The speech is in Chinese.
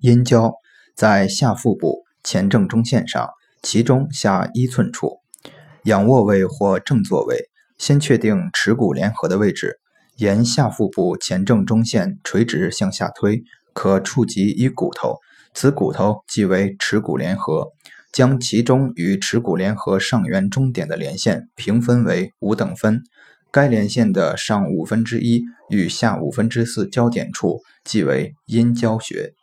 阴交在下腹部前正中线上，其中下一寸处，仰卧位或正坐位。先确定耻骨联合的位置，沿下腹部前正中线垂直向下推，可触及一骨头，此骨头即为耻骨联合。将其中与耻骨联合上缘中点的连线平分为五等分，该连线的上五分之一与下五分之四交点处即为阴交穴。